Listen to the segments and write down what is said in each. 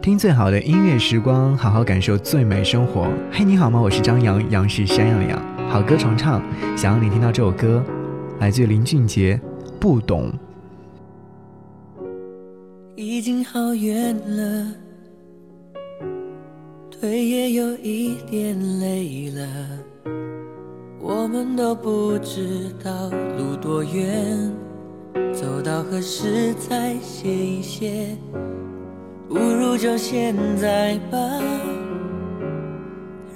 听最好的音乐时光，好好感受最美生活。嘿，你好吗？我是张扬，杨是山羊羊。好歌重唱，想让你听到这首歌，来自林俊杰。不懂。已经好远了，腿也有一点累了，我们都不知道路多远，走到何时才歇一歇？不如就现在吧，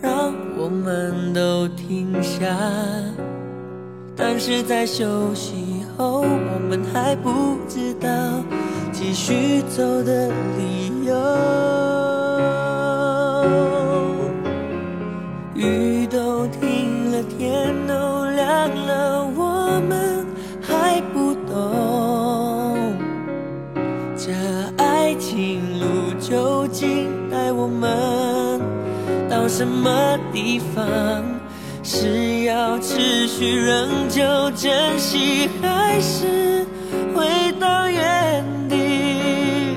让我们都停下。但是在休息后，我们还不知道继续走的理由。我们到什么地方？是要持续仍旧珍惜，还是回到原地？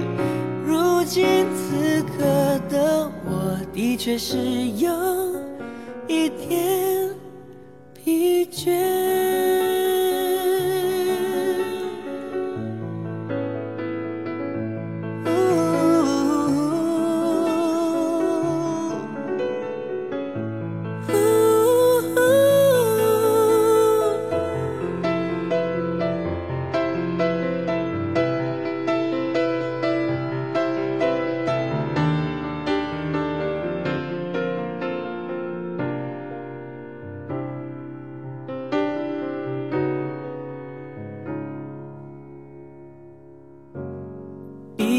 如今此刻的我，的确是有一点疲倦。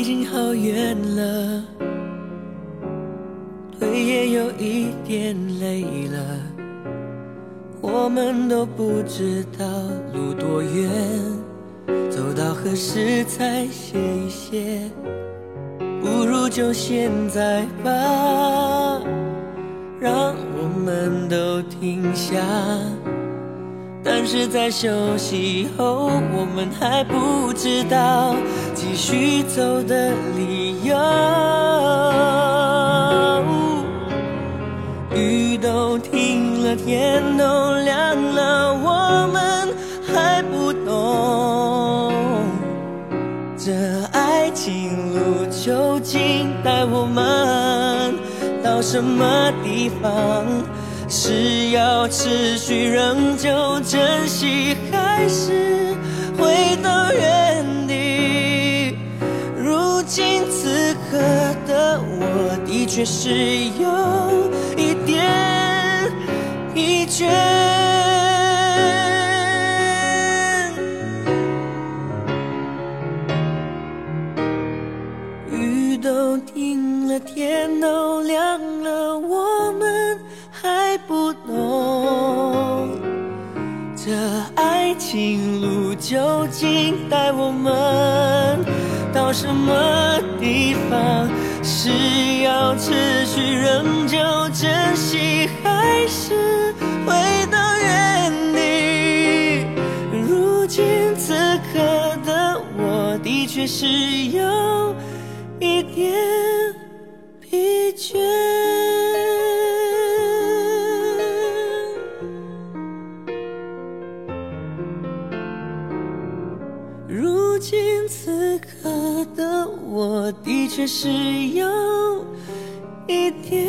已经好远了，腿也有一点累了，我们都不知道路多远，走到何时才歇一歇？不如就现在吧，让我们都停下。但是在休息后，我们还不知道继续走的理由。雨都停了，天都亮了，我们还不懂这爱情路究竟带我们到什么地方。是要持续仍旧珍惜，还是回到原却，是有一点疲倦。雨都停了，天都亮了，我们。还不懂这爱情路究竟到什么地方？是要持续仍旧珍惜，还是回到原地？如今此刻的我，的确是有一点疲倦。我的确是有一点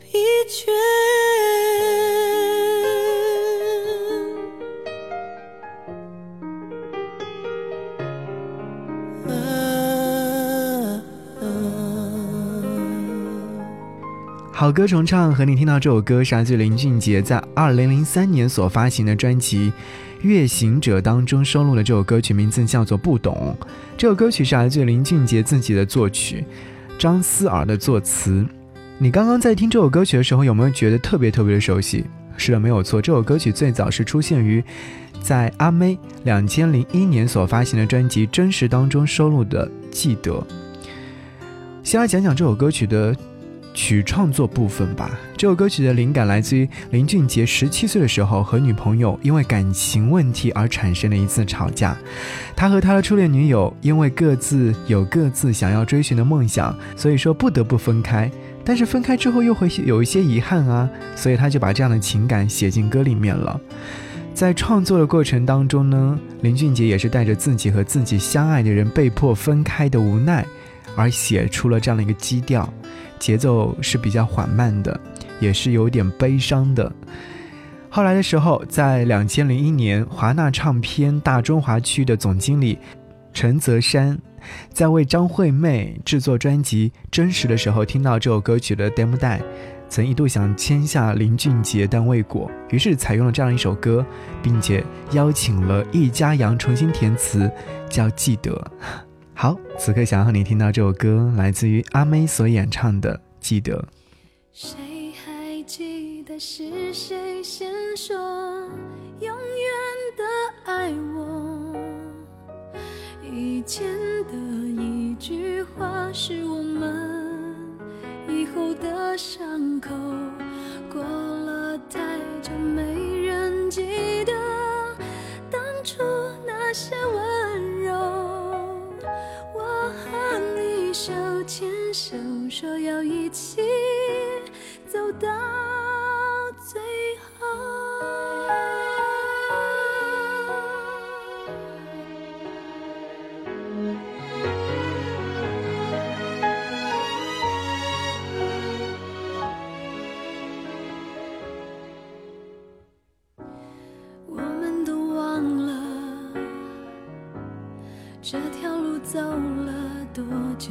疲倦。好歌重唱，和你听到这首歌是来自林俊杰在二零零三年所发行的专辑。《月行者》当中收录的这首歌曲名字叫做《不懂》，这首歌曲是来自林俊杰自己的作曲，张思尔的作词。你刚刚在听这首歌曲的时候，有没有觉得特别特别的熟悉？是的，没有错，这首歌曲最早是出现于在阿妹两千零一年所发行的专辑《真实》当中收录的《记得》。先来讲讲这首歌曲的曲创作部分吧。这首歌曲的灵感来自于林俊杰十七岁的时候和女朋友因为感情问题而产生的一次吵架。他和他的初恋女友因为各自有各自想要追寻的梦想，所以说不得不分开。但是分开之后又会有一些遗憾啊，所以他就把这样的情感写进歌里面了。在创作的过程当中呢，林俊杰也是带着自己和自己相爱的人被迫分开的无奈，而写出了这样的一个基调，节奏是比较缓慢的，也是有点悲伤的。后来的时候，在两千零一年，华纳唱片大中华区的总经理陈泽山，在为张惠妹制作专辑《真实》的时候，听到这首歌曲的 demo 带。曾一度想签下林俊杰，但未果，于是采用了这样一首歌，并且邀请了易家扬重新填词，叫《记得》。好，此刻想要和你听到这首歌，来自于阿妹所演唱的《记得》。谁还记得是谁先说永远的爱我？以前的一句话是我们。以后的伤口，过了太久，没人记得当初那些温说要一起走到最后，我们都忘了。这条路走了多久？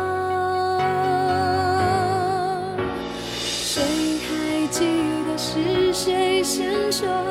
先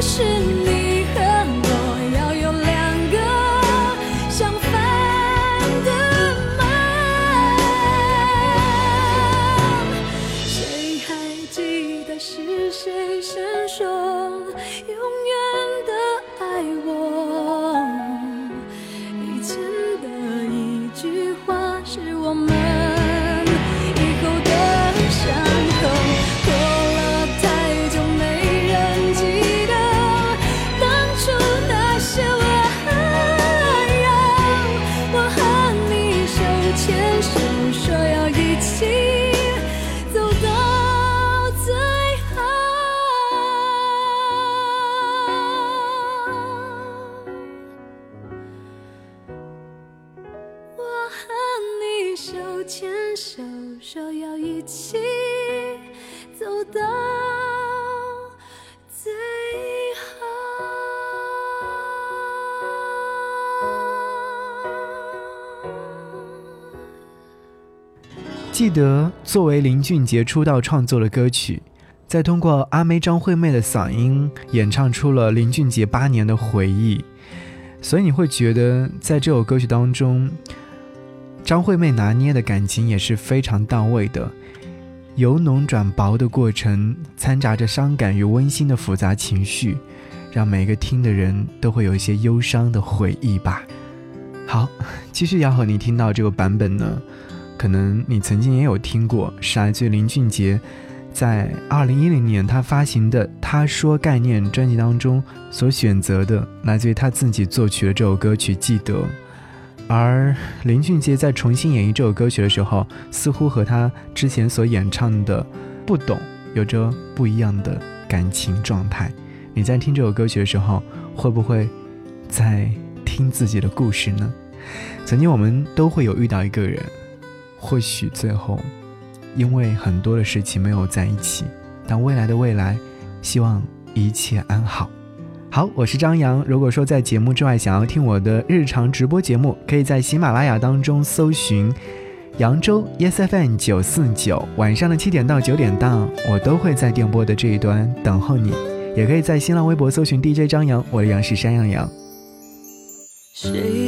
是。记得作为林俊杰出道创作的歌曲，再通过阿妹张惠妹的嗓音演唱出了林俊杰八年的回忆，所以你会觉得在这首歌曲当中，张惠妹拿捏的感情也是非常到位的，由浓转薄的过程，掺杂着伤感与温馨的复杂情绪，让每个听的人都会有一些忧伤的回忆吧。好，继续要和你听到这个版本呢。可能你曾经也有听过，是来自于林俊杰在二零一零年他发行的《他说概念》专辑当中所选择的，来自于他自己作曲的这首歌曲《记得》。而林俊杰在重新演绎这首歌曲的时候，似乎和他之前所演唱的《不懂》有着不一样的感情状态。你在听这首歌曲的时候，会不会在听自己的故事呢？曾经我们都会有遇到一个人。或许最后，因为很多的事情没有在一起，但未来的未来，希望一切安好。好，我是张扬。如果说在节目之外想要听我的日常直播节目，可以在喜马拉雅当中搜寻扬州 YES FM 九四九，晚上的七点到九点档，我都会在电波的这一端等候你。也可以在新浪微博搜寻 DJ 张扬，我的杨是山羊羊。谁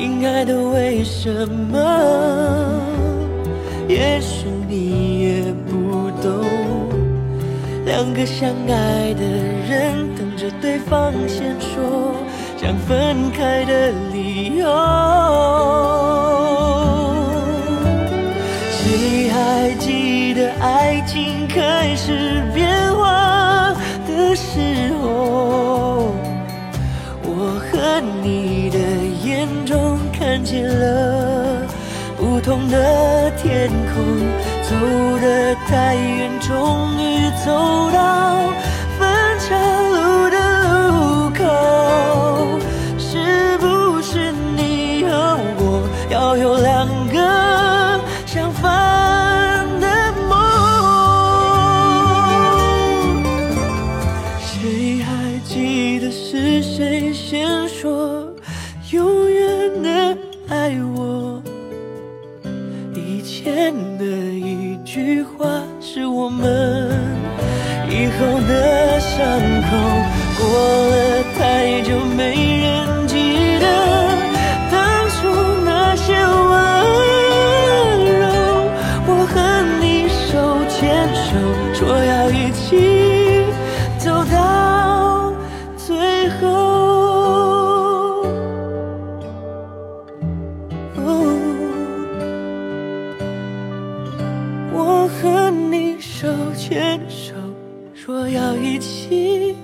亲爱的，为什么？也许你也不懂，两个相爱的人等着对方先说想分开的理由。谁还记得爱情开始变化的时候？看见了不同的天空，走得太远，终于走到爱我。以前的一句话是我们以后的伤口过了太久没牵手，说要一起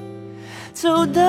走到